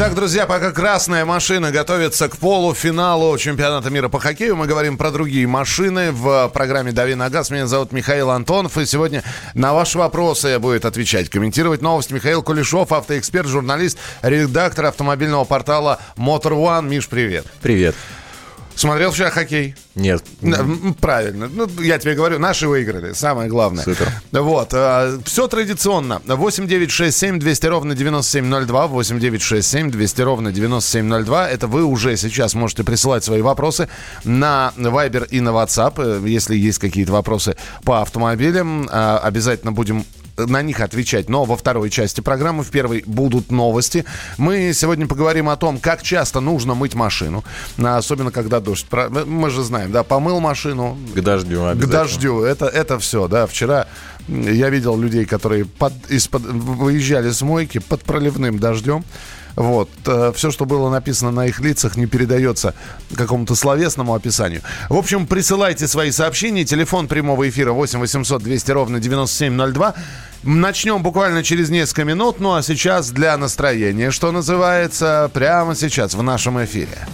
Итак, друзья, пока красная машина готовится к полуфиналу чемпионата мира по хоккею, мы говорим про другие машины в программе «Дави на газ». Меня зовут Михаил Антонов, и сегодня на ваши вопросы будет отвечать, комментировать новости Михаил Кулешов, автоэксперт, журналист, редактор автомобильного портала Motor One. Миш, привет. Привет. Смотрел вчера хоккей? Нет. Правильно. Ну, я тебе говорю, наши выиграли. Самое главное. Супер. Вот. А, Все традиционно. 8 9 6 7 200 ровно 9702. 8 9 6 7 200 ровно 9702. Это вы уже сейчас можете присылать свои вопросы на Viber и на WhatsApp. Э, Если есть какие-то вопросы по автомобилям, а, обязательно будем на них отвечать. Но во второй части программы, в первой, будут новости. Мы сегодня поговорим о том, как часто нужно мыть машину. Особенно, когда дождь. Мы же знаем, да, помыл машину, К дождю к дождю. Это, это все, да. Вчера я видел людей, которые под, из-под, выезжали с мойки под проливным дождем. Вот. Все, что было написано на их лицах, не передается какому-то словесному описанию. В общем, присылайте свои сообщения. Телефон прямого эфира 8 800 200 ровно 9702. Начнем буквально через несколько минут. Ну а сейчас для настроения, что называется, прямо сейчас в нашем эфире.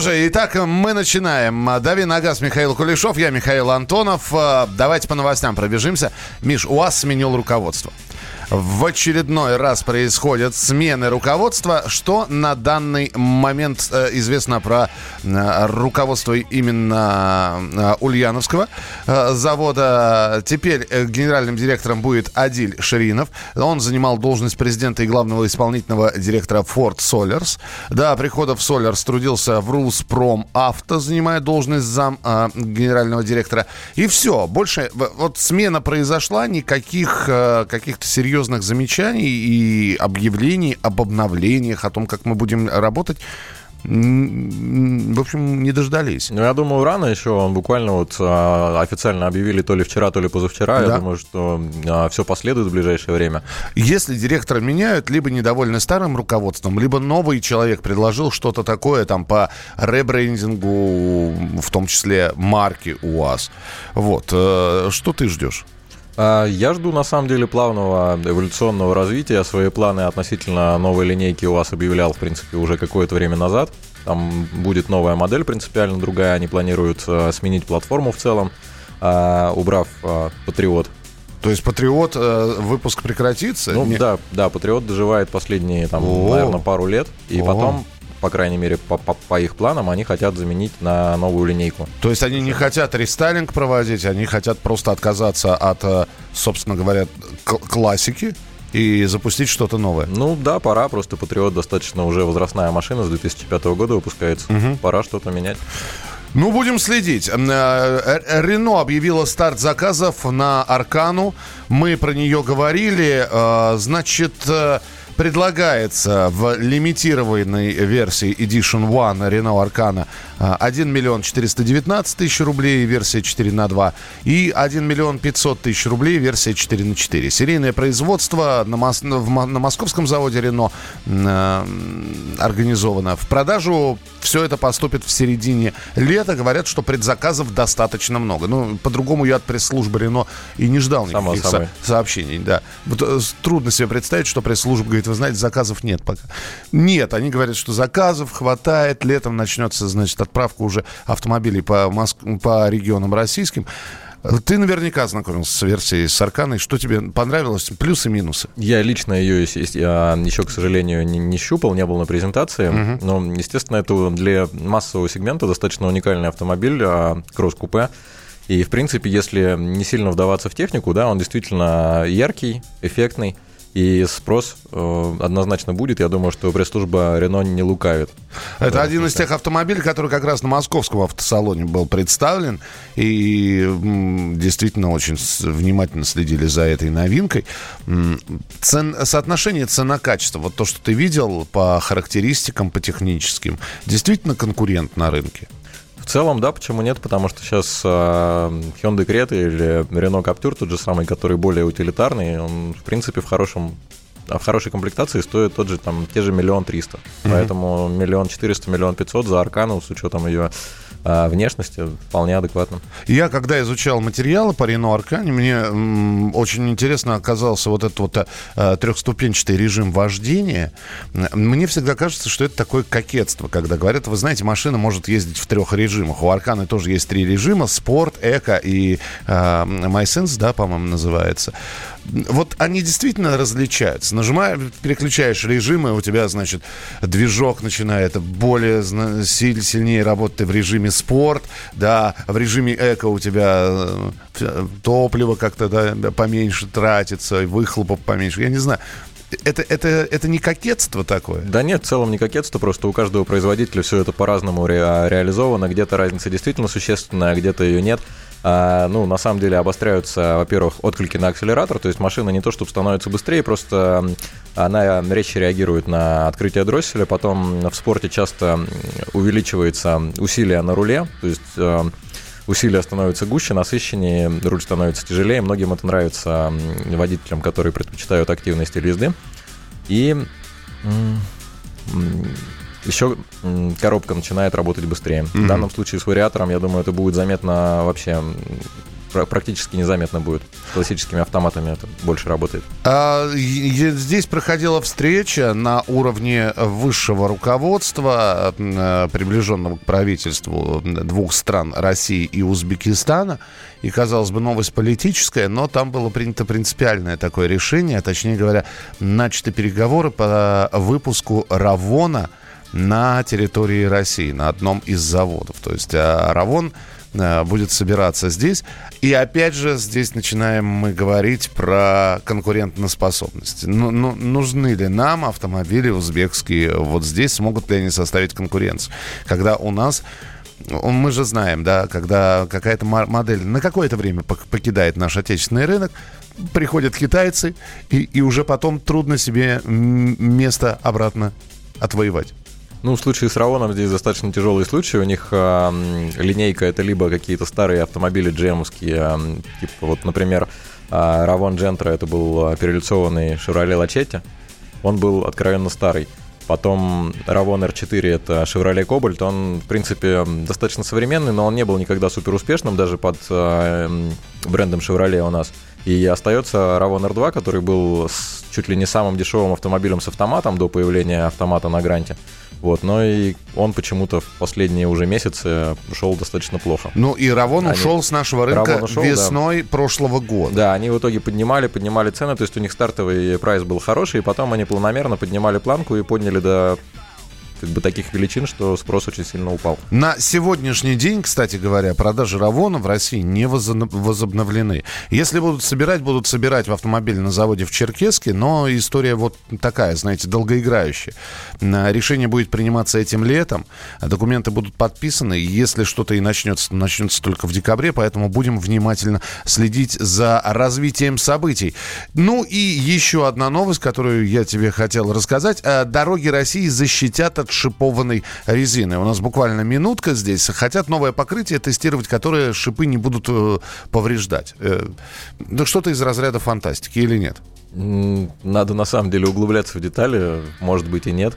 Что же, итак, мы начинаем. Дави на газ Михаил Кулешов, я Михаил Антонов. Э, Давайте по новостям пробежимся. Миш, УАЗ сменил руководство. В очередной раз происходят смены руководства. Что на данный момент э, известно про э, руководство именно э, Ульяновского завода? Теперь генеральным директором будет Адиль Ширинов. Он занимал должность президента и главного исполнительного директора Ford Solars. До прихода в Solars трудился в Руспром Авто, занимая должность зам генерального директора. И все. Больше вот смена произошла, никаких каких-то серьезных замечаний и объявлений об обновлениях, о том, как мы будем работать. В общем, не дождались. Ну, я думаю, рано еще. Буквально вот а, официально объявили то ли вчера, то ли позавчера. Да. Я думаю, что все последует в ближайшее время. Если директора меняют, либо недовольны старым руководством, либо новый человек предложил что-то такое там по ребрендингу, в том числе марки УАЗ. Вот. э, Что ты ждешь? А, Я жду, на самом деле, плавного эволюционного развития. Свои планы относительно новой линейки у вас объявлял, в принципе, уже какое-то время назад. Там будет новая модель принципиально другая. Они планируют а, сменить платформу в целом, а, убрав а, Патриот. То есть Патриот э, выпуск прекратится? Ну да, да, Патриот доживает последние, там, О. наверное, пару лет. И О. потом, по крайней мере, по, по- по их планам, они хотят заменить на новую линейку. То есть они не хотят рестайлинг проводить, они хотят просто отказаться от, э, собственно говоря, классики и запустить что-то новое. Ну да, пора, просто Патриот достаточно уже возрастная машина с 2005 года выпускается. Пора что-то менять. Ну, будем следить. Э, Рено объявила старт заказов на Аркану. Мы про нее говорили. Э, Значит, предлагается в лимитированной версии Edition One Renault Аркана 1 миллион 419 тысяч рублей, версия 4 на 2, и 1 миллион 500 тысяч рублей, версия 4 на 4. Серийное производство на, мос- на московском заводе Рено организовано. В продажу все это поступит в середине лета. Говорят, что предзаказов достаточно много. Ну, по-другому я от пресс-службы Рено и не ждал Само никаких собой. со- сообщений. Да. Вот, э, трудно себе представить, что пресс-служба говорит, вы знаете, заказов нет пока. Нет, они говорят, что заказов хватает. Летом начнется, значит, отправка уже автомобилей по, Моск- по регионам российским. Ты наверняка ознакомился с версией с Арканой. Что тебе понравилось? Плюсы, минусы? Я лично ее еще, к сожалению, не, не щупал, не был на презентации. Но, естественно, это для массового сегмента достаточно уникальный автомобиль, а, кросс-купе. И, в принципе, если не сильно вдаваться в технику, да, он действительно яркий, эффектный. И спрос э, однозначно будет. Я думаю, что пресс-служба Рено не лукавит. Это один из тех автомобилей, который как раз на московском автосалоне был представлен. И м, действительно очень внимательно следили за этой новинкой. Цен- соотношение цена-качество, вот то, что ты видел по характеристикам, по техническим, действительно конкурент на рынке. В целом, да, почему нет? Потому что сейчас э, Hyundai Creta или Renault Captur, тот же самый, который более утилитарный, он, в принципе, в хорошем а в хорошей комплектации стоит тот же, там, те же миллион триста. Поэтому миллион четыреста, миллион пятьсот за Аркану с учетом ее а, внешности вполне адекватно. Я, когда изучал материалы по Рено Аркане, мне очень интересно оказался вот этот вот э, трехступенчатый режим вождения. Мне всегда кажется, что это такое кокетство, когда говорят, вы знаете, машина может ездить в трех режимах. У Арканы тоже есть три режима, спорт, эко и э, MySense, да, по-моему, называется. Вот они действительно различаются. Нажимаешь, переключаешь режимы, у тебя, значит, движок начинает более сильнее работать в режиме спорт, да, в режиме эко у тебя э, ф- топливо как-то да, поменьше тратится, выхлопов поменьше. Я не знаю. Это, это, это не кокетство такое? Да нет, в целом не кокетство, просто у каждого производителя все это по-разному ре- реализовано. Где-то разница действительно существенная, а где-то ее нет. А, ну, на самом деле обостряются, во-первых, отклики на акселератор, то есть машина не то чтобы становится быстрее, просто она резче реагирует на открытие дросселя, потом в спорте часто увеличивается усилие на руле, то есть э, усилия становятся гуще, насыщеннее, руль становится тяжелее. Многим это нравится водителям, которые предпочитают активный стиль езды. И еще коробка начинает работать быстрее. В данном случае с вариатором, я думаю, это будет заметно вообще практически незаметно будет. С классическими автоматами это больше работает. А, Здесь проходила встреча на уровне высшего руководства, э, приближенного к правительству двух стран, России и Узбекистана. И, казалось бы, новость политическая, но там было принято принципиальное такое решение, точнее говоря, начаты переговоры по выпуску Равона на территории России, на одном из заводов. То есть а, Равон э, будет собираться здесь. И опять же, здесь начинаем мы говорить про конкурентоспособность. Ну, ну, нужны ли нам автомобили узбекские вот здесь? Смогут ли они составить конкуренцию? Когда у нас ну, мы же знаем, да, когда какая-то мо- модель на какое-то время пок- покидает наш отечественный рынок, приходят китайцы, и, и уже потом трудно себе место обратно отвоевать. Ну, в случае с Равоном здесь достаточно тяжелый случай. У них м, линейка это либо какие-то старые автомобили джемовские, м, типа вот, например, а, Равон Джентра это был перелицованный Chevrolet Лачетти. Он был откровенно старый. Потом Равон R4 это Chevrolet Cobalt. Он, в принципе, достаточно современный, но он не был никогда супер успешным даже под м, брендом Chevrolet у нас. И остается Равон R2, который был чуть ли не самым дешевым автомобилем с автоматом до появления автомата на гранте. Вот, но и он почему-то в последние уже месяцы шел достаточно плохо. Ну и Равон Они- ушел с нашего рынка ушел, да. весной прошлого года. Да, они в итоге поднимали, поднимали цены, то есть у них стартовый прайс был хороший, и потом они планомерно поднимали планку и подняли до как бы таких величин, что спрос очень сильно упал. На сегодняшний день, кстати говоря, продажи Равона в России не возо- возобновлены. Если будут собирать, будут собирать в автомобильном заводе в Черкеске, но история вот такая, знаете, долгоиграющая. На- Решение будет приниматься этим летом, а документы будут подписаны, если что-то и начнется, начнется только в декабре, поэтому будем внимательно следить за развитием событий. Ну и еще одна новость, которую я тебе хотел рассказать. Э, Дороги России защитят от шипованной резины. У нас буквально минутка здесь. Хотят новое покрытие тестировать, которое шипы не будут э, повреждать. Э, Да что-то из разряда фантастики или нет? Надо на самом деле углубляться в детали, может быть и нет.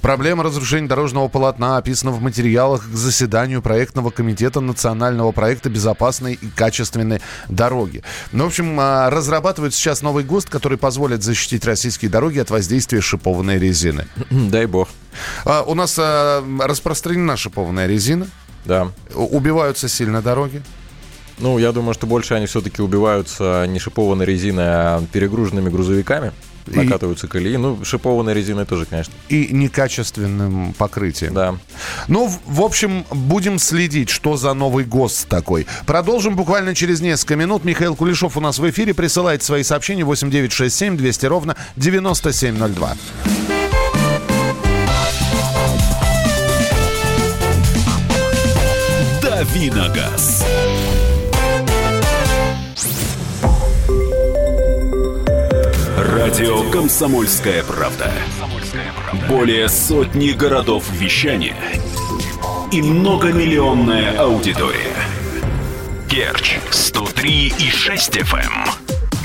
Проблема разрушения дорожного полотна описана в материалах к заседанию проектного комитета национального проекта безопасной и качественной дороги. Ну, в общем, а, разрабатывают сейчас новый ГОСТ, который позволит защитить российские дороги от воздействия шипованной резины. Дай бог. А, У нас а, распространена шипованная резина. Да. Убиваются сильно дороги. Ну, я думаю, что больше они все-таки убиваются не шипованной резиной, а перегруженными грузовиками. И- Накатываются колеи. Ну, шипованной резиной тоже, конечно. И некачественным покрытием. Да. Ну, в- в общем, будем следить, что за новый ГОСТ такой. Продолжим буквально через несколько минут. Михаил Кулешов у нас в эфире. Присылайте свои сообщения 8967 200 ровно 9702. Давиногаз. Радио «Комсомольская правда». Более сотни городов вещания и многомиллионная аудитория. Керчь 103 и 6 FM.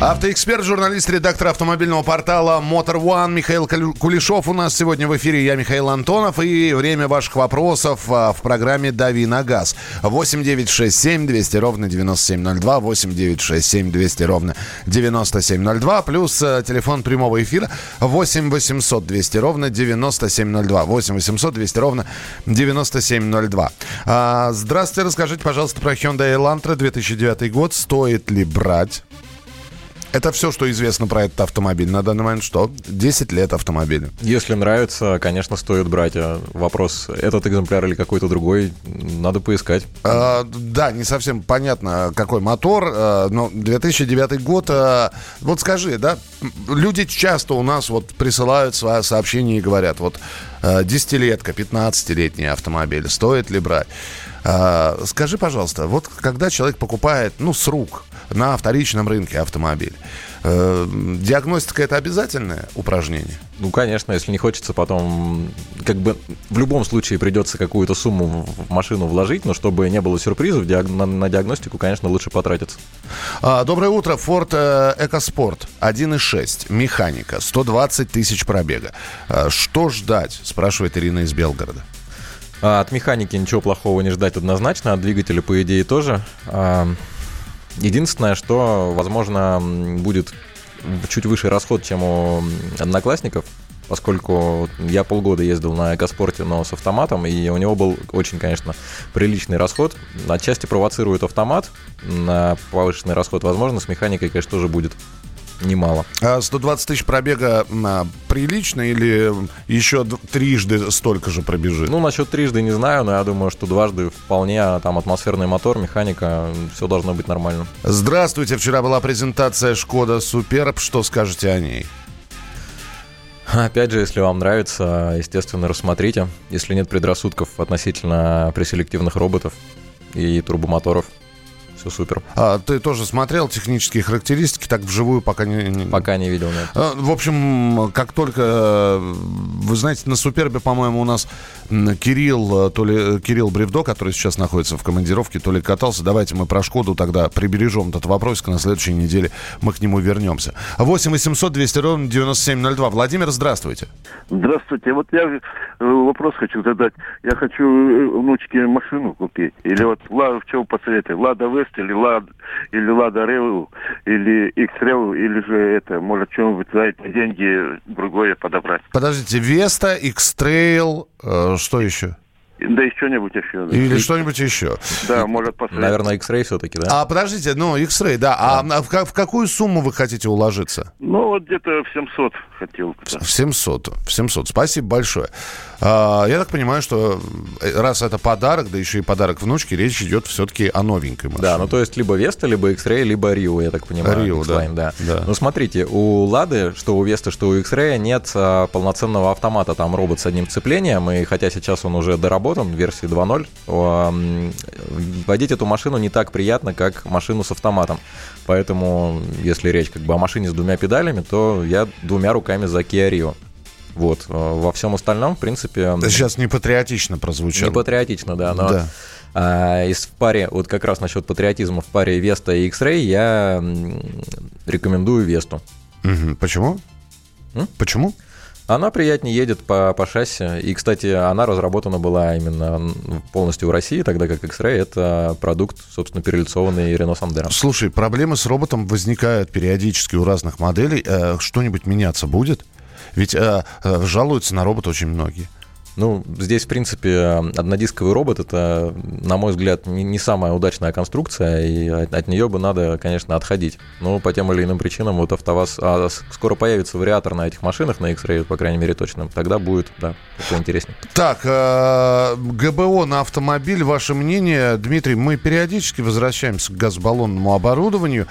Автоэксперт, журналист, редактор автомобильного портала Motor One Михаил Кулешов у нас сегодня в эфире. Я Михаил Антонов. И время ваших вопросов а, в программе «Дави на газ». 8 9 6 7 200 ровно 9702. 8 9 6 7 200 ровно 9702. Плюс а, телефон прямого эфира 8 800 200 ровно 9702. 8 800 200 ровно 9702. А, здравствуйте, расскажите, пожалуйста, про Hyundai Elantra 2009 год. Стоит ли брать? Это все, что известно про этот автомобиль. На данный момент что? 10 лет автомобилю. Если нравится, конечно, стоит брать. А Вопрос, этот экземпляр или какой-то другой, надо поискать. А, да, не совсем понятно, какой мотор, а, но 2009 год. а, вот скажи, да, люди часто у нас вот присылают свои сообщения и говорят, вот а, 10-летка, 15-летний автомобиль, стоит ли брать? А, скажи, пожалуйста, вот когда человек покупает, ну, с рук на вторичном рынке автомобиль, э, диагностика это обязательное упражнение? Ну, конечно, если не хочется потом... Как бы в любом случае придется какую-то сумму в машину вложить, но чтобы не было сюрпризов, диаг- на, на диагностику, конечно, лучше потратиться. А, Доброе утро. Ford э, EcoSport 1.6. Механика. 120 тысяч пробега. А, Что ждать? Спрашивает Ирина из Белгорода. А от механики ничего плохого не ждать однозначно, от двигателя, по идее, тоже. Единственное, что, возможно, будет чуть выше расход, чем у одноклассников, поскольку я полгода ездил на экоспорте, но с автоматом, и у него был очень, конечно, приличный расход. Отчасти провоцирует автомат на повышенный расход. Возможно, с механикой, конечно, тоже будет немало. А 120 тысяч пробега а, прилично или еще трижды столько же пробежит? Ну, насчет трижды не знаю, но я думаю, что дважды вполне, а там атмосферный мотор, механика, все должно быть нормально. Здравствуйте. Вчера была презентация Шкода Суперб. Что скажете о ней? Опять же, если вам нравится, естественно, рассмотрите. Если нет предрассудков относительно преселективных роботов и турбомоторов, все супер. А, ты тоже смотрел технические характеристики, так вживую пока не... Пока не видел, нет. А, В общем, как только, э, вы знаете, на Супербе, по-моему, у нас Кирилл, э, то ли э, Кирилл Бревдо, который сейчас находится в командировке, то ли катался. Давайте мы про Шкоду тогда прибережем этот вопросик, на следующей неделе мы к нему вернемся. 8 800 200 ровно 9702. Владимир, здравствуйте. Здравствуйте. Вот я вопрос хочу задать. Я хочу внучке машину купить. Или вот Ла- в чем посоветуете? Лада Вест или Лада или Лада Реву или X Реву или же это, может, чем вы за эти деньги другое подобрать? Подождите, Веста, X-Trail, э, что еще? Да и что-нибудь еще. да. Или что-нибудь еще? Да, может, посоветовать. Наверное, X-Ray все-таки, да? А, подождите, ну, X-Ray, да. А, а в, в какую сумму вы хотите уложиться? Ну, вот где-то в 700 хотел. В 700. В 700. Спасибо большое. А, я так понимаю, что э, раз это подарок, да еще и подарок внучке, речь идет все-таки о новенькой машине. Да, ну то есть либо Веста, либо X-Ray, либо Rio, я так понимаю. Rio, да. Да. Да. Ну смотрите, у Лады, что у Веста, что у X-Ray нет а, полноценного автомата, там робот с одним цеплением, и хотя сейчас он уже доработан версии 2.0, а, м, водить эту машину не так приятно, как машину с автоматом. Поэтому, если речь как бы о машине с двумя педалями, то я двумя руками за Kia Rio. Вот. а, Во всем остальном, в принципе... Это сейчас не патриотично прозвучало. Не патриотично, да, но Да. а, из в паре, вот как раз насчет патриотизма в паре Веста и X-Ray я рекомендую Весту. Мгм. Почему? М? Почему? Она приятнее едет по, по шасси. И, кстати, она разработана была именно полностью в России, тогда как X-Ray это продукт, собственно, перелицованный Renault Sandero. Слушай, проблемы с роботом возникают периодически у разных моделей. Э, что-нибудь меняться будет? Ведь э, э, жалуются на робота очень многие. Ну, здесь, в принципе, однодисковый робот это, на мой взгляд, не, не самая удачная конструкция, и от, от нее бы надо, конечно, отходить. Но по тем или иным причинам вот АвтоВАЗ... А скоро появится вариатор на этих машинах, на X-Ray, по крайней мере, точно. Тогда будет, да, такое интереснее. Так, э, ГБО на автомобиль, ваше мнение. Дмитрий, мы периодически возвращаемся к газбаллонному оборудованию.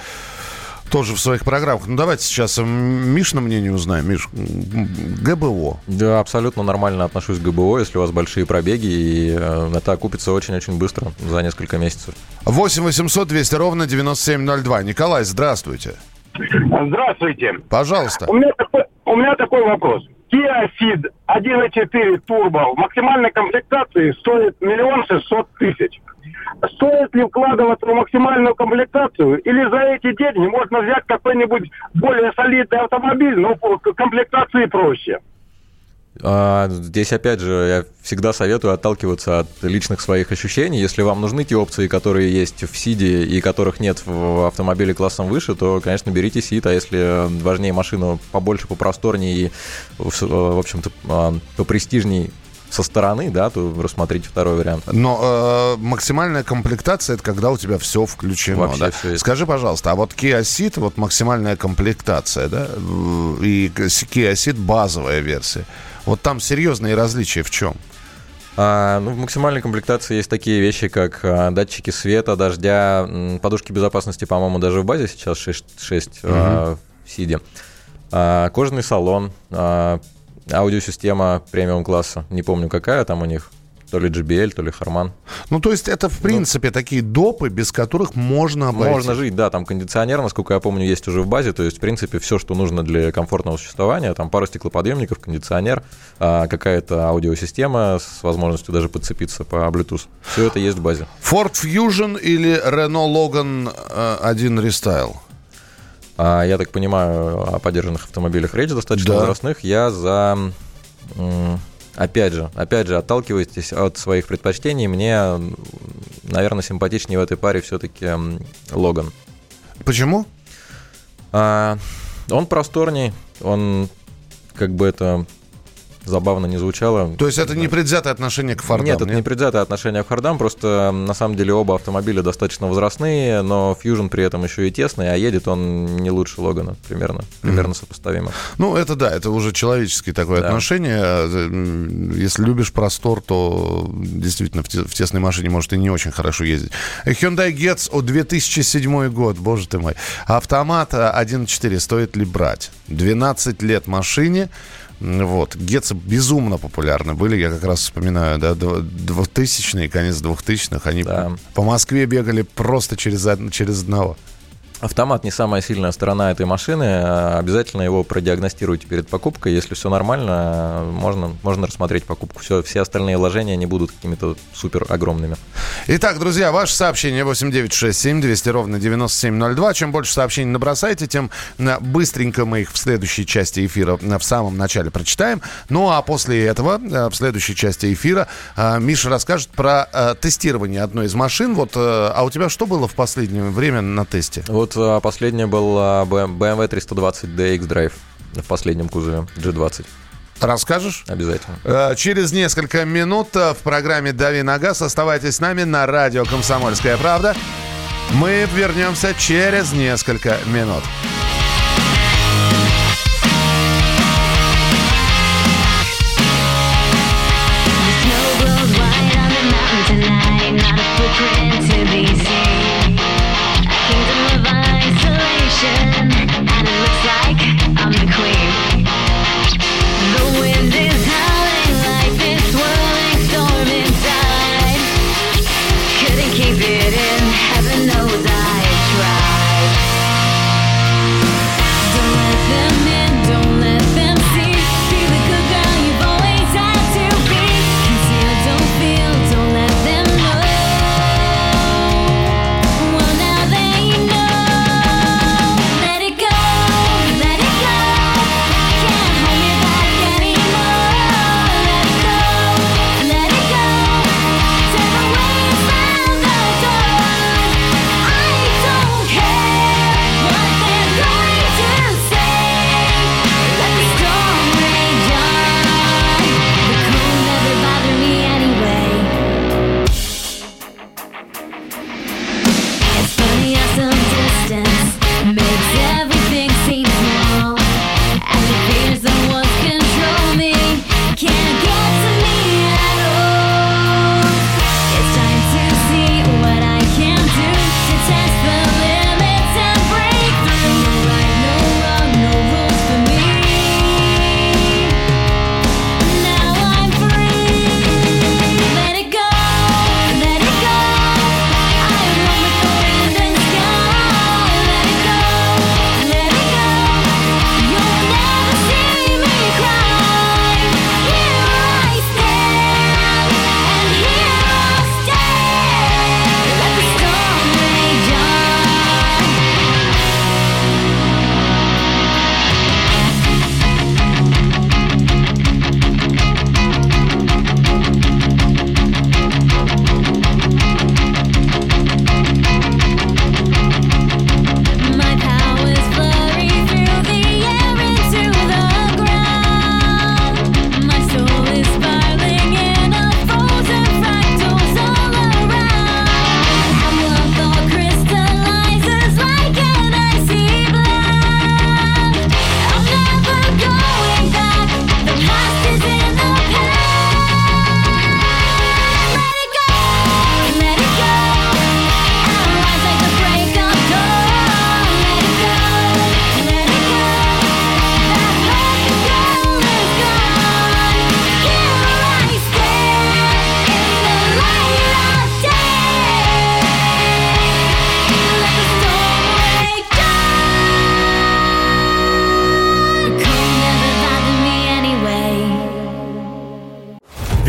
Тоже в своих программах. Ну, давайте сейчас м, Мишина мнение узнаем. Миш, ГБО. Да, абсолютно нормально отношусь к ГБО, если у вас большие пробеги, и э, это окупится очень-очень быстро, за несколько месяцев. 8 800 200 ровно 9702. Николай, здравствуйте. Здравствуйте. Пожалуйста. У меня такой, у меня такой вопрос. Kia Ceed 1.4 турбо в максимальной комплектации стоит миллион шестьсот тысяч. Стоит ли вкладываться в максимальную комплектацию или за эти деньги можно взять какой-нибудь более солидный автомобиль, но комплектации проще? А, Здесь, опять же, я всегда советую отталкиваться от личных своих ощущений. Если вам нужны те опции, которые есть в Сиде и которых нет в автомобиле классом выше, то, конечно, берите Сид. А если важнее машину побольше, попросторнее и, в общем-то, а, попрестижней со стороны, да, то рассмотрите второй вариант. Но э, максимальная комплектация это когда у тебя все включено. Вообще да? всё есть. Скажи, пожалуйста, а вот Kia Ceed, вот максимальная комплектация, да, э, и Kia Ceed базовая версия. Вот там серьезные различия в чем? А, ну, в максимальной комплектации есть такие вещи, как а, датчики света, дождя, м, подушки безопасности, по-моему, даже в базе сейчас 6, 6 а, в Сиде. А, кожаный салон, а, аудиосистема премиум класса, не помню какая там у них, то ли JBL, то ли Harman. Ну, то есть это, в принципе, такие допы, без которых можно обойтись. Можно жить, да, там кондиционер, насколько я помню, есть уже в базе, то есть, в принципе, все, что нужно для комфортного существования, там пару стеклоподъемников, кондиционер, а, какая-то аудиосистема с возможностью даже подцепиться по Bluetooth. Все это есть в базе. Ford Fusion или Renault Logan э, 1 Restyle? А, я так понимаю, о поддержанных автомобилях речь достаточно Да. возрастных. Я за... Опять же, опять же, отталкивайтесь от своих предпочтений. Мне, наверное, симпатичнее в этой паре все-таки Логан. Почему? А, он просторней, он как бы это забавно не звучало. То есть это не предвзятое отношение к Фордам? Нет, это не предвзятое отношение к Фордам, просто на самом деле оба автомобиля достаточно возрастные, но Fusion при этом еще и тесный, а едет он не лучше Логана, примерно, примерно сопоставимо. Ну, это да, это уже человеческое такое Да. отношение. М, Если любишь простор, то действительно в, те- в тесной машине может и не очень хорошо ездить. Hyundai Getz о 2007 год, боже ты мой. Автомат а, 1.4 стоит ли брать? 12 лет машине, Вот. Гетцы безумно популярны были. Я как раз вспоминаю, да, дв- 2000-е, конец 2000-х. Они Да. по Москве бегали просто через, через одного. Автомат не самая сильная сторона этой машины. а Обязательно его продиагностируйте перед покупкой. Если все нормально, можно, можно рассмотреть покупку. Все, все остальные вложения не будут какими-то супер огромными. Итак, друзья, ваше сообщение 8967 200 ровно 9702. Чем больше сообщений набросайте, тем э, быстренько мы их в следующей части эфира э, в самом начале прочитаем. Ну а после этого, э, в следующей части эфира, э, Миша расскажет про э, тестирование одной из машин. Вот, э, а у тебя что было в последнее время на тесте? Вот а, последнее был а, BMW 320d X-Drive в последнем кузове G20. Расскажешь? Обязательно. Э, Через несколько минут э, в программе «Дави на газ» оставайтесь с нами на радио «Комсомольская правда». Мы вернемся через несколько минут.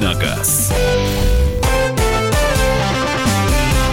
«Дави на газ».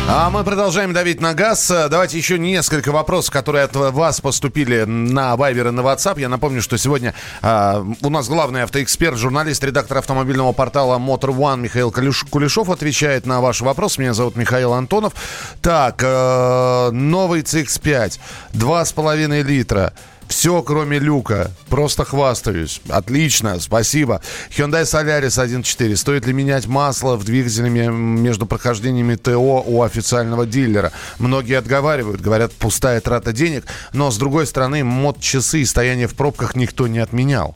А мы продолжаем давить на газ. Э, Давайте еще несколько вопросов, которые от вас поступили на Вайбер и на WhatsApp. Я напомню, что сегодня а, у нас главный автоэксперт, журналист, редактор автомобильного портала Motor One Михаил Калюш- Кулешов отвечает на ваши вопросы. Меня зовут Михаил Антонов. Так, э, новый CX-5, 2,5 литра. Все, кроме люка. Просто хвастаюсь. Отлично, спасибо. Hyundai Solaris 1.4. Стоит ли менять масло в двигателе ме- между прохождениями ТО у официального дилера? Многие отговаривают, говорят, пустая трата денег. Но, с другой стороны, мод-часы и стояние в пробках никто не отменял.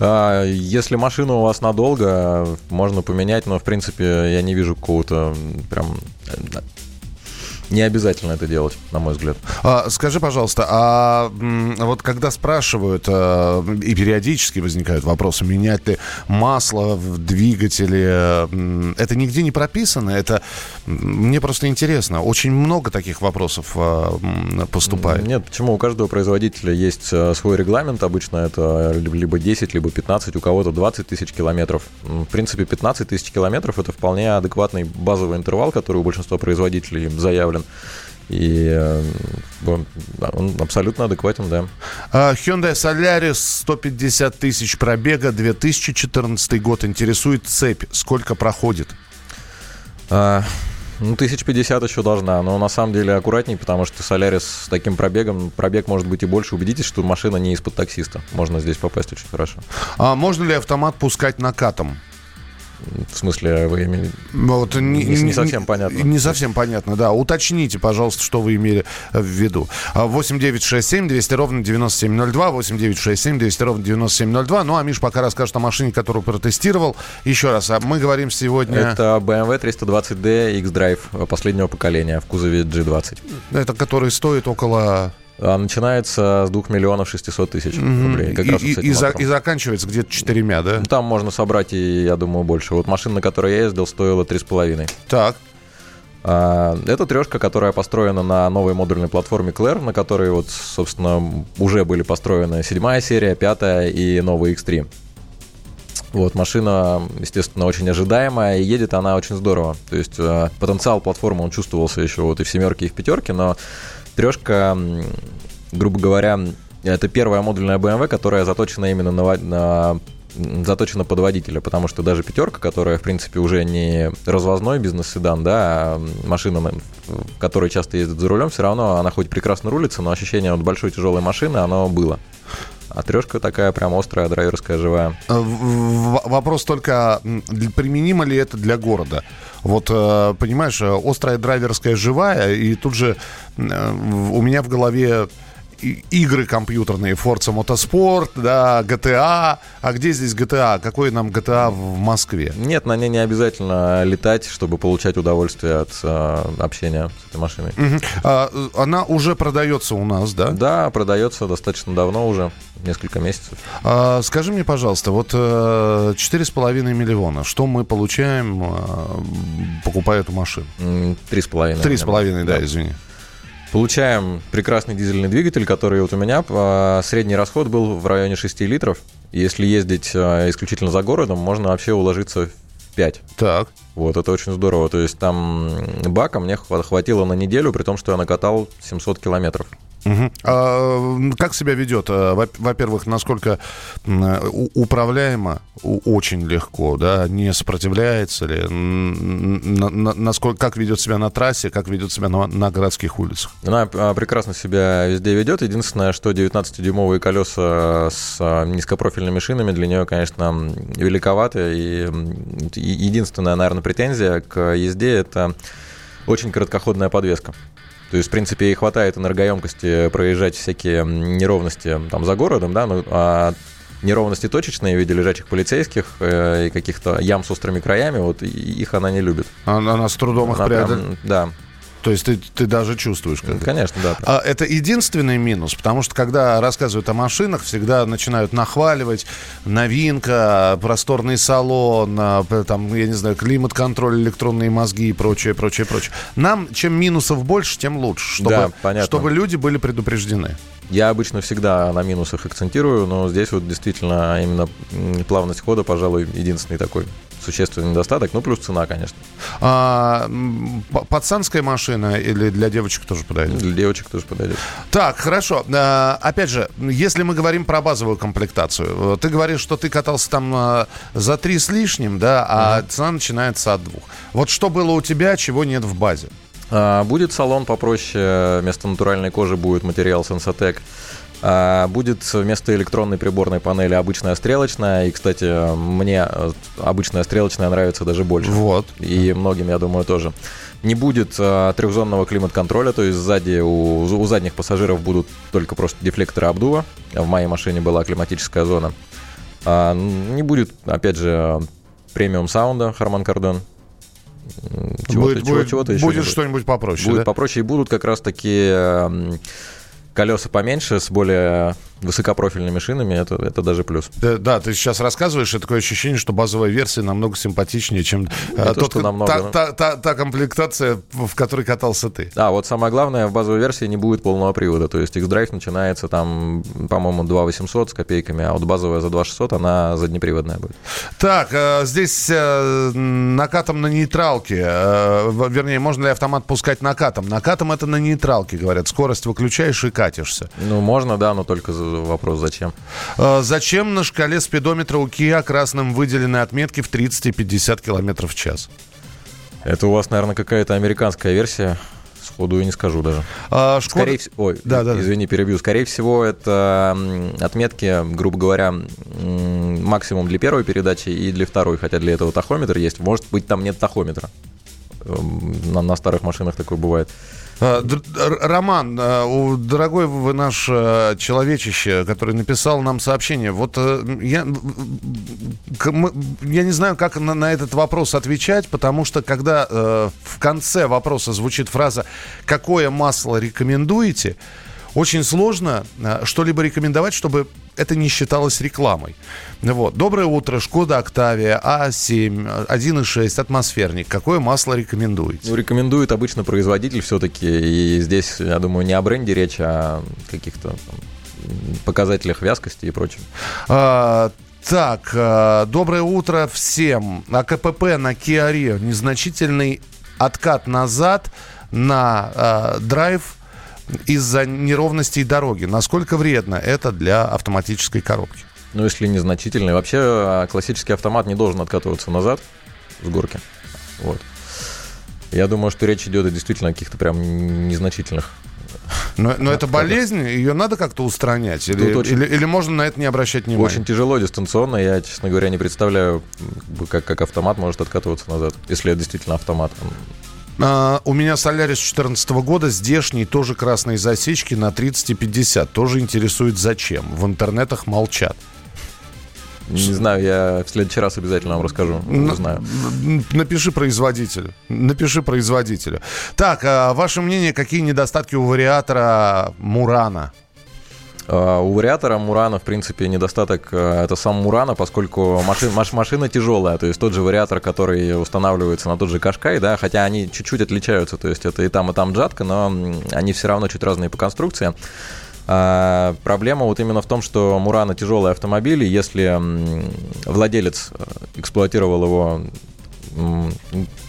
А, Если машина у вас надолго, можно поменять, но в принципе я не вижу какого-то прям э, не обязательно это делать, на мой взгляд. А, скажи, пожалуйста, а вот когда спрашивают, а, и периодически возникают вопросы, менять ли масло в двигателе, это нигде не прописано, это мне просто интересно. Очень много таких вопросов а, поступает. Нет, почему? У каждого производителя есть э, свой регламент. Обычно это либо 10, либо 15, у кого-то 20 тысяч километров. В принципе, 15 тысяч километров это вполне адекватный базовый интервал, который у большинства производителей заявлен. И э, он он абсолютно адекватен, да. А, Hyundai Solaris 150 тысяч пробега, 2014 год. Интересует цепь, сколько проходит? А, ну, 1050 еще должна, но на самом деле аккуратней, потому что Солярис с таким пробегом, пробег может быть и больше. Убедитесь, что машина не из-под таксиста. Можно здесь попасть очень хорошо. А можно ли автомат пускать накатом? В смысле, вы имели... Вот, не, Не- не совсем понятно. Не совсем понятно, да. Уточните, пожалуйста, что вы имели в виду. А, 8 9 6 7 200 ровно 9702, 8 9 6 7 200 ровно 9702. Ну, а Миш пока расскажет о машине, которую протестировал. Еще раз, а мы говорим сегодня... Это BMW 320d X-Drive последнего поколения в кузове G20. Это который стоит около... А начинается с 2 миллионов 600 тысяч рублей. Как и, раз и- и за- и заканчивается где-то четырьмя, да? Ну, Там можно собрать и, я думаю, больше. Вот машина, на которой я ездил, стоила 3,5. Так. А, Это трешка, которая построена на новой модульной платформе Claire, на которой вот, собственно, уже были построены седьмая серия, пятая и новый X3. Вот, машина, естественно, очень ожидаемая, и едет она очень здорово. То есть э, потенциал платформы, он чувствовался еще вот и в семерке, и в пятерке, но трешка, грубо говоря, это первая модульная BMW, которая заточена именно на, на заточена под водителя, потому что даже пятерка, которая, в принципе, уже не развозной бизнес-седан, да, а машина, на- в которой часто ездят за рулем, все равно она хоть прекрасно рулится, но ощущение от большой тяжелой машины, оно было. А трешка такая прям острая, драйверская, живая. Э, Вопрос только, применимо ли это для города? Вот, э, понимаешь, э, острая драйверская живая, и тут же у меня в голове игры компьютерные, Forza Motorsport, да, GTA. А где здесь GTA? Какой нам GTA в Москве? Нет, на ней не обязательно летать, чтобы получать удовольствие от э, общения с этой машиной. Мгм. А, э, она уже продается у нас, да? Да, продается достаточно давно уже, несколько месяцев. А, скажи мне, пожалуйста, вот э, четыре с половиной миллиона, что мы получаем, э, покупая эту машину? М, Три с половиной. Три с половиной, да, извини. Получаем прекрасный дизельный двигатель, который вот у меня а, средний расход был в районе 6 литров. Если ездить а, исключительно за городом, можно вообще уложиться в 5. Так. Вот, это очень здорово. То есть там бака мне хва- хватило на неделю, при том, что я накатал 700 километров. Мгм. А, как себя ведет? Во- Во-первых, насколько э, управляемо, очень легко, да, не сопротивляется ли, насколько, как ведет себя на трассе, как ведет себя на, на городских улицах? Она а, прекрасно себя везде ведет. Единственное, что 19-дюймовые колеса с а, низкопрофильными шинами для нее, конечно, великоваты. И единственная, наверное, претензия к езде – это очень короткоходная подвеска. То есть, в принципе, ей хватает энергоемкости проезжать всякие неровности там за городом, да, ну, а неровности точечные в виде лежачих полицейских э, и каких-то ям с острыми краями, вот и- их она не любит. Она, она с трудом их преодолевает. да, То есть ты, ты даже чувствуешь, как конечно, да. А это единственный минус, потому что когда рассказывают о машинах, всегда начинают нахваливать новинка, просторный салон, а, там, я не знаю, климат-контроль, электронные мозги и прочее, прочее, прочее. Нам чем минусов больше, тем лучше, чтобы, Да, понятно. чтобы люди были предупреждены. Я обычно всегда на минусах акцентирую, но здесь вот действительно именно плавность хода, пожалуй, единственный такой существенный недостаток. Ну, плюс цена, конечно. А, пацанская машина или для девочек тоже подойдет? Для девочек тоже подойдет. Так, хорошо. А, опять же, если мы говорим про базовую комплектацию, э, ты говоришь, что ты катался там э, за три с лишним, да, а цена начинается от двух. Вот что было у тебя, чего нет в базе? А, Будет салон попроще, вместо натуральной кожи будет материал Sensatec. А, Будет вместо электронной приборной панели обычная стрелочная. И, кстати, мне э, обычная стрелочная нравится даже больше. Вот. И многим, я думаю, тоже. Не будет а, трехзонного климат-контроля, то есть сзади у, у задних пассажиров будут только просто дефлекторы обдува. В моей машине была климатическая зона. А, не будет, опять же, премиум саунда Kardon. М, Чего-то, будет чего- будет- чего-то еще будет что-нибудь попроще, Будет да? попроще и будут как раз таки колеса поменьше с более высокопрофильными шинами. Это, это даже плюс. Да, да, ты сейчас рассказываешь, и такое ощущение, что базовая версия намного симпатичнее, чем э, то, что намного, та, но- та- та- та комплектация, в которой катался ты. А, вот самое главное, в базовой версии не будет полного привода. То есть X-Drive начинается там, по-моему, 2800 с копейками, а вот базовая за 2600, она заднеприводная будет. Так, э, здесь э, накатом на нейтралке, э, вернее, можно ли автомат пускать накатом? Накатом это на нейтралке, говорят. Скорость выключаешь и катишься. Ну, можно, да, но только вопрос зачем. Э, Зачем на шкале спидометра у Kia красным выделены отметки в 30 и 50 километров в час? Это у вас, наверное, какая-то американская версия. Сходу и не скажу даже. А, Шкода- Скорее всего, ой, Да, да, извини, перебью. Скорее всего, это отметки, грубо говоря, максимум для первой передачи и для второй, хотя для этого тахометр есть. Может быть, там нет тахометра. Эм, На, на старых машинах такое бывает. Р- Роман, э, дорогой вы наш э, человечище, который написал нам сообщение, вот э, я, я не знаю, как на, на этот вопрос отвечать, потому что когда э, в конце вопроса звучит фраза «Какое масло рекомендуете?», очень сложно э, что-либо рекомендовать, чтобы это не считалось рекламой. Вот. Доброе утро, Шкода Октавия, А7, 1.6, атмосферник. Какое масло рекомендуете? Ну, рекомендует обычно производитель все-таки. И здесь, я думаю, не о бренде речь, а о каких-то показателях вязкости и прочем. А, так, а, доброе утро всем. На КПП на Kia Rio незначительный откат назад на а, драйв из-за неровностей дороги. Насколько вредно это для автоматической коробки? Ну, если незначительный. Вообще, а, классический автомат не должен откатываться назад с горки. Вот. Я думаю, что речь идет действительно о каких-то прям незначительных. Но, но это болезнь, ее надо как-то устранять? Или, очень- или, или можно на это не обращать внимания? Очень тяжело дистанционно. Я, честно говоря, не представляю, как, как автомат может откатываться назад, если это действительно автомат. А, у меня Солярис 2014 года, здешний, тоже красные засечки на 30 и 50. Тоже интересует, зачем. В интернетах молчат. Не знаю, я в следующий раз обязательно вам расскажу. Ну, Узнаю. Н- Напиши производителю. Напиши производителю. Так, а ваше мнение, какие недостатки у вариатора Мурана? А, У вариатора Мурана, в принципе, недостаток а, это сам Мурана, поскольку машина, маш- машина тяжелая, то есть тот же вариатор, который устанавливается на тот же Кашкай, да, хотя они чуть-чуть отличаются, то есть это и там, и там джатка, но они все равно чуть разные по конструкции. А, проблема вот именно в том, что Мурана тяжелый автомобиль, и если владелец э, эксплуатировал его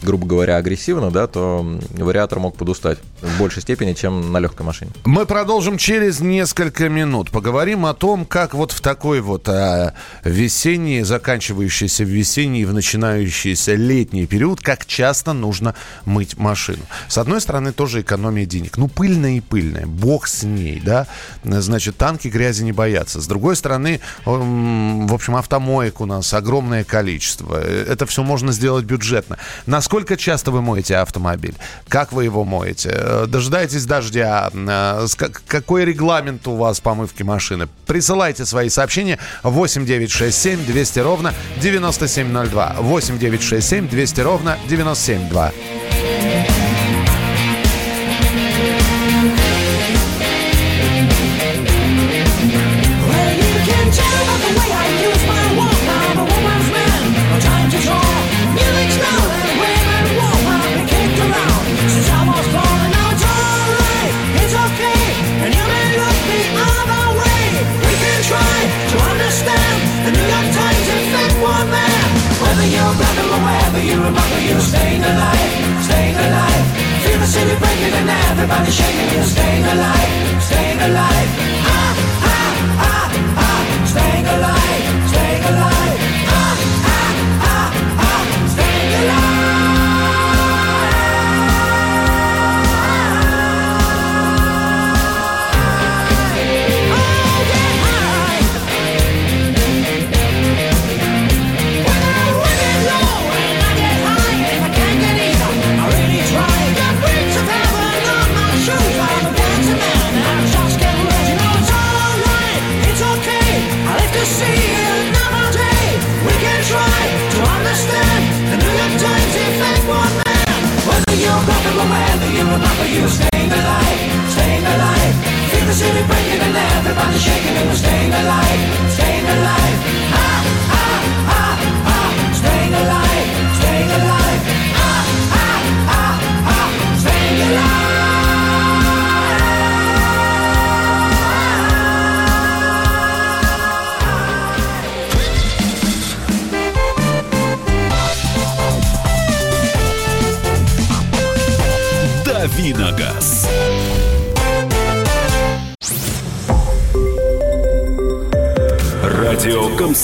грубо говоря, агрессивно, да, то вариатор мог подустать в большей степени, чем на легкой машине. Мы продолжим через несколько минут. Поговорим о том, как вот в такой вот а, весенний, заканчивающийся весенний, в начинающийся летний период, как часто нужно мыть машину. С одной стороны, тоже экономия денег. Ну, пыльная и пыльная. Бог с ней, да. Значит, танки грязи не боятся. С другой стороны, в общем, автомоек у нас огромное количество. Э, Это все можно сделать бюджетно. Насколько часто вы моете автомобиль? Как вы его моете? Э, Дожидаетесь дождя? Э, Какой регламент у вас помывки машины? Присылайте свои сообщения 8 9 6 7 200 ровно 9702. 8 9 6 7 200 ровно 9702. body shaking his head.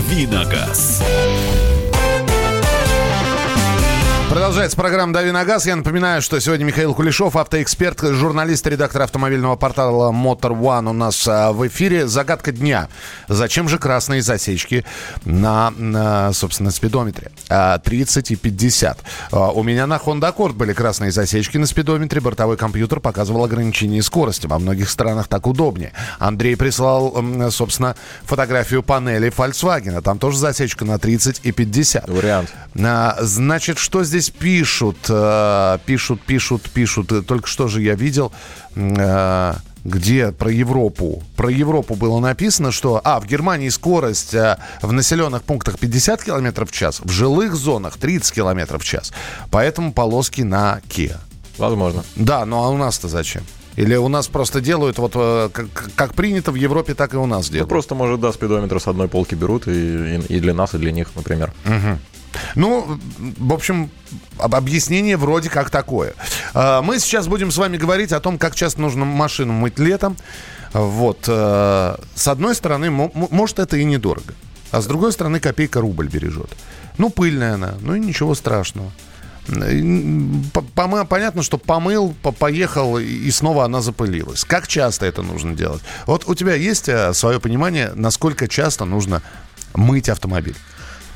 Давиногаз. Продолжается программа «Дави на газ». Я напоминаю, что сегодня Михаил Кулешов, автоэксперт, журналист, редактор автомобильного портала Motor One у нас а, в эфире. Загадка дня. Зачем же красные засечки на, на, собственно, спидометре? А, 30 и 50. А, У меня на Honda Accord были красные засечки на спидометре. Бортовой компьютер показывал ограничение скорости. Во многих странах так удобнее. Андрей прислал, собственно, фотографию панели Volkswagen. Там тоже засечка на 30 и 50. Вариант. А, Значит, что здесь пишут? А, Пишут, пишут, пишут. Э, Только что же я видел, а, где про Европу. Про Европу было написано, что, а, в Германии скорость а, в населенных пунктах 50 км в час, в жилых зонах 30 км в час. Поэтому полоски на Kia. Возможно. Да, ну а у нас-то зачем? Или у нас просто делают, вот э, как, как принято в Европе, так и у нас Ну, делают? просто, может, да, спидометр с одной полки берут и, и- и для нас, и для них, например. Ну, в общем, об- объяснение вроде как такое. А, Мы сейчас будем с вами говорить о том, как часто нужно машину мыть летом. Вот. э, С одной стороны, мо- мо- может, это и недорого. А с другой стороны, копейка рубль бережет. Ну, пыльная она, ну и ничего страшного. Понятно, что помыл, по- поехал, и и снова она запылилась. Как часто это нужно делать? Вот у тебя есть свое понимание, насколько часто нужно мыть автомобиль?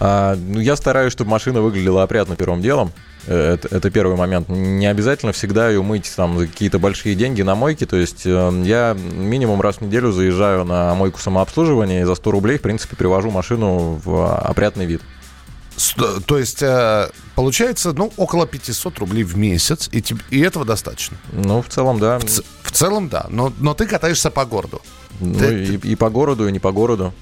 А, ну, я стараюсь, чтобы машина выглядела опрятно первым делом. Э, Это, это первый момент. Не обязательно всегда ее мыть там за какие-то большие деньги на мойке. То есть э, я минимум раз в неделю заезжаю на мойку самообслуживания и за 100 рублей, в принципе, привожу машину в опрятный вид. Сто- То есть, э, получается, ну, около 500 рублей в месяц, и, теб- и этого достаточно. Ну, в целом, да. В, в целом, да, но, но ты катаешься по городу. Ну, Ты- и, и по городу, и не по городу.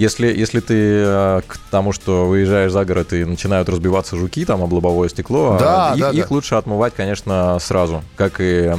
Если, если ты э, к тому, что выезжаешь за город и начинают разбиваться жуки, там, об лобовое стекло, Да, а, их, да, их да. лучше отмывать, конечно, сразу. Как и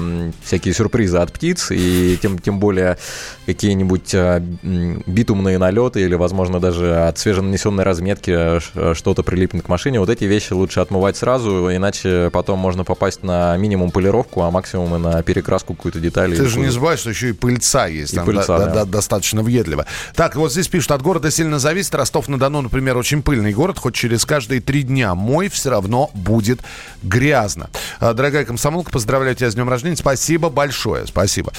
всякие сюрпризы от птиц, и тем, тем более какие-нибудь м, битумные налеты или, возможно, даже от свеженанесенной разметки э, что-то прилипнет к машине. Вот эти вещи лучше отмывать сразу, иначе потом можно попасть на минимум полировку, а максимум и на перекраску какую-то деталь. Ты же не забывай, что еще и пыльца есть. И там, пыльца, да- да. да- достаточно въедливо. Так, вот здесь пишут, от города сильно зависит. Ростов-на-Дону, например, очень пыльный город. Хоть через каждые три дня мой, все равно будет грязно. А, Дорогая комсомолка, поздравляю тебя с днем рождения. Спасибо большое, спасибо.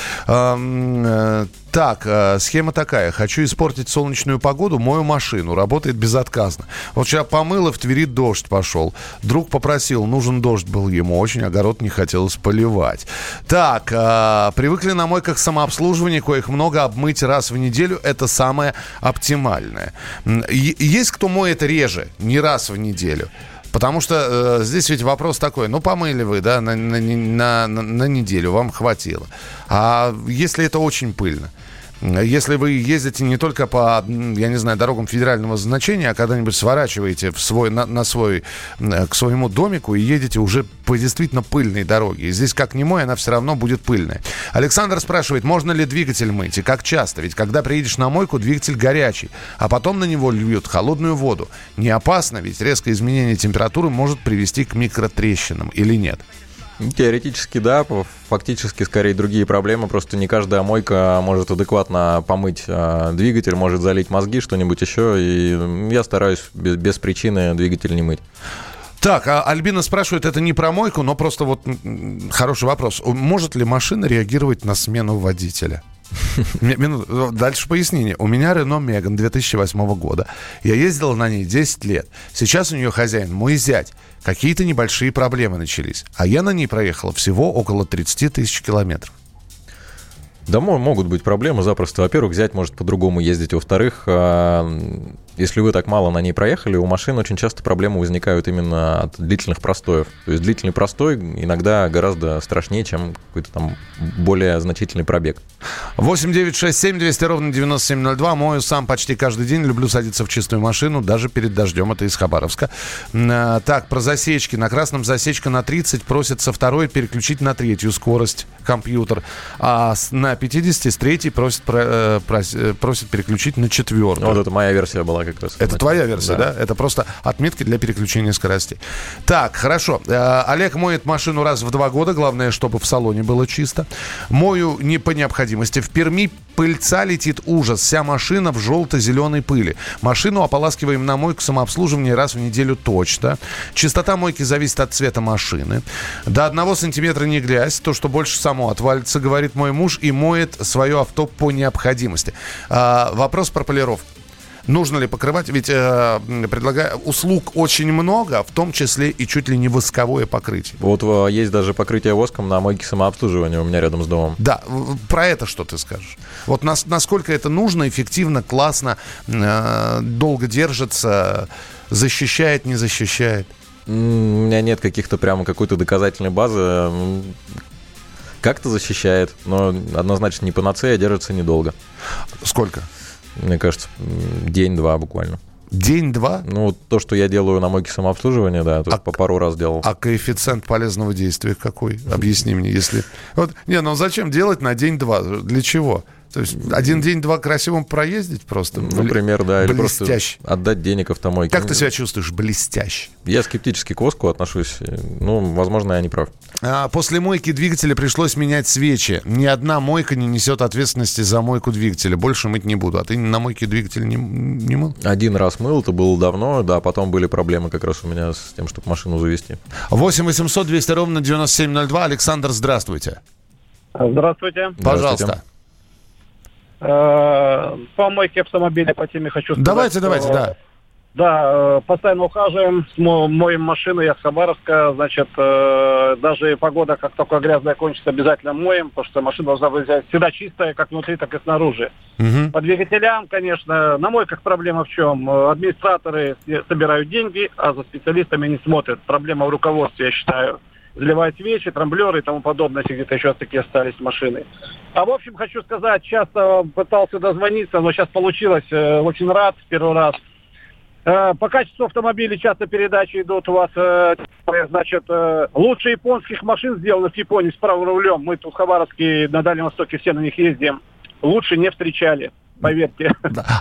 Так, э, схема такая. Хочу испортить солнечную погоду, мою машину. Работает безотказно. Вот вчера помыл, и в Твери дождь пошел. Друг попросил, нужен дождь был ему. Очень огород не хотелось поливать. Так, э, привыкли на мойках самообслуживания, коих много, обмыть раз в неделю. Это самое оптимальное. Е- Есть кто моет реже, не раз в неделю. Потому что э, здесь ведь вопрос такой, ну помыли вы, да, на, на, на, на- неделю, вам хватило. А если это очень пыльно? Если вы ездите не только по, я не знаю, дорогам федерального значения, а когда-нибудь сворачиваете в свой, на, на свой, э, к своему домику и едете уже по действительно пыльной дороге. Здесь как не мой, она все равно будет пыльная. Александр спрашивает, можно ли двигатель мыть и как часто? Ведь когда приедешь на мойку, двигатель горячий, а потом на него льют холодную воду. Не опасно, ведь резкое изменение температуры может привести к микротрещинам или нет? Теоретически, да, фактически скорее другие проблемы. Просто не каждая мойка может адекватно помыть а, двигатель, может залить мозги, что-нибудь еще. И я стараюсь без, без причины двигатель не мыть. Так, а Альбина спрашивает, это не про мойку, но просто вот хороший вопрос. Может ли машина реагировать на смену водителя? Ми- минуту. Дальше пояснение. У меня Рено Меган 2008 года. Я ездил на ней 10 лет. Сейчас у нее хозяин мой зять. Какие-то небольшие проблемы начались. А я на ней проехала всего около 30 тысяч километров. Да, мо- могут быть проблемы запросто. Во-первых, взять может по-другому ездить. Во-вторых, а, Если вы так мало на ней проехали, у машин очень часто проблемы возникают именно от длительных простоев. То есть длительный простой иногда гораздо страшнее, чем какой-то там более значительный пробег. 8 9 6 7 200 ровно 9702. Мою сам почти каждый день. Люблю садиться в чистую машину, даже перед дождем. Это из Хабаровска. А, Так, про засечки. На красном засечка на 30 просит со второй переключить на третью скорость компьютер. А на 50 с третьей просит, про- э, э, просит переключить на четвертую. Вот это моя версия была как раз. Это твоя версия, да. Это просто отметки для переключения скоростей. Так, хорошо. Э, Олег моет машину раз в два года. Главное, чтобы в салоне было чисто. Мою не по необходимости. В Перми пыльца летит ужас. Вся машина в желто-зеленой пыли. Машину ополаскиваем на мойку самообслуживания раз в неделю точно. Частота мойки зависит от цвета машины. До одного сантиметра не грязь. То, что больше само отвалится, говорит мой муж, и моет свое авто по необходимости. А, вопрос про полировку. Нужно ли покрывать? Ведь э, предлагаю услуг очень много, в том числе и чуть ли не восковое покрытие. Вот э, есть даже покрытие воском на мойке самообслуживания у меня рядом с домом. Да, про это что ты скажешь? Вот нас- насколько это нужно, эффективно, классно, э, долго держится, защищает, не защищает? У меня нет каких-то прямо какой-то доказательной базы. Как-то защищает, но однозначно не панацея, держится недолго. Сколько? Мне кажется, день-два буквально. День-два? Ну, то, что я делаю на мойке самообслуживания, да, то А- по пару раз делал. А коэффициент полезного действия какой? Объясни мне, если... Вот, не, ну зачем делать на день-два? Для чего? То есть один день-два красиво проездить просто? Например, да, или просто Блестяще. отдать денег автомойке. Как ты себя чувствуешь? Блестяще. Я скептически к воску отношусь. Ну, возможно, я не прав. А, После мойки двигателя пришлось менять свечи. Ни одна мойка не несет ответственности за мойку двигателя. Больше мыть не буду. А ты на мойке двигателя не, не мыл? Один раз мыл, это было давно, да, потом были проблемы как раз у меня с тем, чтобы машину завести. 8 800 200 ровно 9702. Александр, здравствуйте. Здравствуйте. Пожалуйста. Э, По мойке автомобиля по теме хочу сказать. Давайте, что- давайте, да. Да, э, постоянно ухаживаем, мо- моем машину, я с Хабаровска, значит, э, даже погода, как только грязная кончится, обязательно моем, потому что машина должна быть всегда чистая, как внутри, так и снаружи. Мгм. По двигателям, конечно, на мойках проблема в чем? Администраторы собирают деньги, а за специалистами не смотрят. Проблема в руководстве, я считаю. Заливают свечи, трамблеры и тому подобное, если где-то еще такие остались машины. А в общем, хочу сказать, часто пытался дозвониться, но сейчас получилось. Э, Очень рад, первый раз. Э, По качеству автомобилей часто передачи идут у вас, э, значит, лучше японских машин сделаны в Японии с правым рулем. Мы тут в Хабаровске на Дальнем Востоке все на них ездим. Лучше не встречали, поверьте.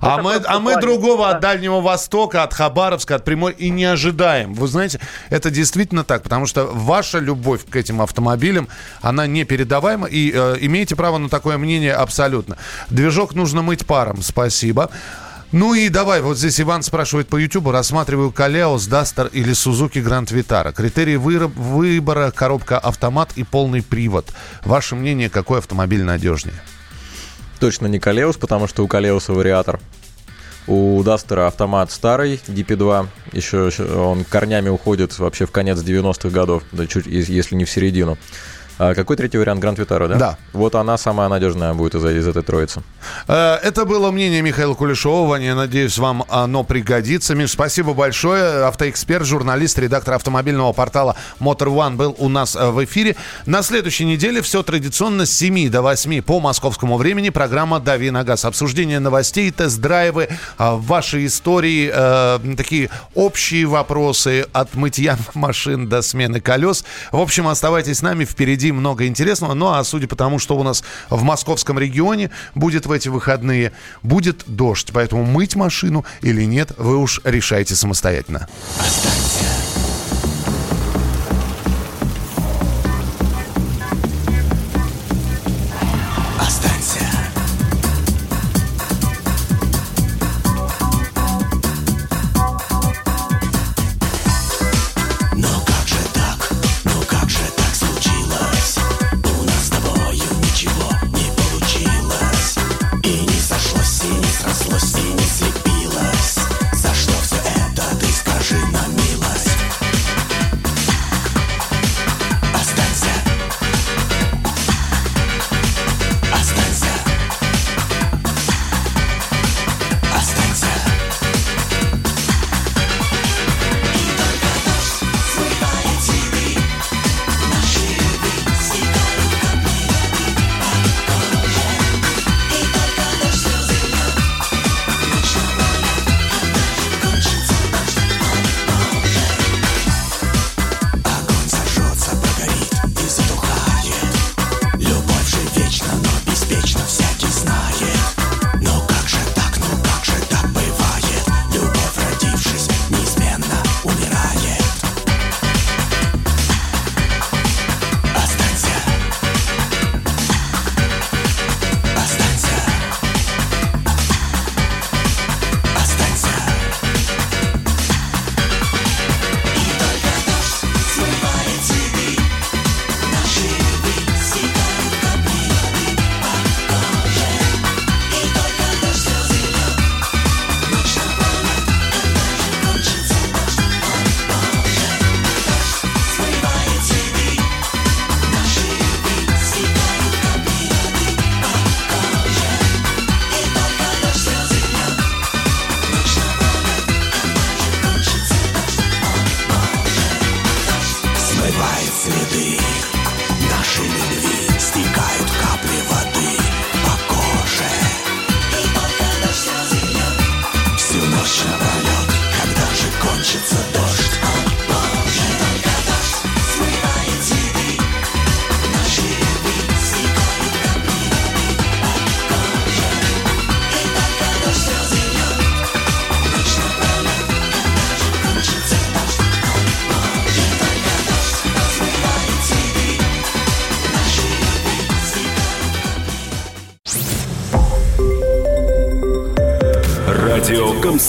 А Это мы, а мы другого от Дальнего Востока, от Хабаровска, от Приморья и не ожидаем. Вы знаете, это действительно так, потому что ваша любовь к этим автомобилям, она непередаваема, и э, имеете право на такое мнение абсолютно. Движок нужно мыть паром, спасибо. Ну и давай, вот здесь Иван спрашивает по Ютубу, рассматриваю Калеос, Дастер или Сузуки Гранд Витара. Критерии выбора, коробка автомат и полный привод. Ваше мнение, какой автомобиль надежнее? Точно не Калеус, потому что у Калеуса вариатор. У Дастера автомат старый, DP2, еще он корнями уходит вообще в конец 90-х годов, да чуть, ес- если не в середину. А какой третий вариант? Гранд Витара, да? Да. Вот она самая надежная будет из, из этой троицы. Э, Это было мнение Михаила Кулешова. Я надеюсь, вам оно пригодится. Миш, спасибо большое. Автоэксперт, журналист, редактор автомобильного портала Motor One был у нас э, в эфире. На следующей неделе все традиционно с 7 до 8 по московскому времени. Программа «Дави на газ». Обсуждение новостей, тест-драйвы, э, ваши истории, такие общие вопросы от мытья машин до смены колес. В общем, оставайтесь с нами. Много интересного. Ну, а судя по тому, что у нас в московском регионе будет в эти выходные, будет дождь. Поэтому мыть машину или нет, вы уж решайте самостоятельно. Останься.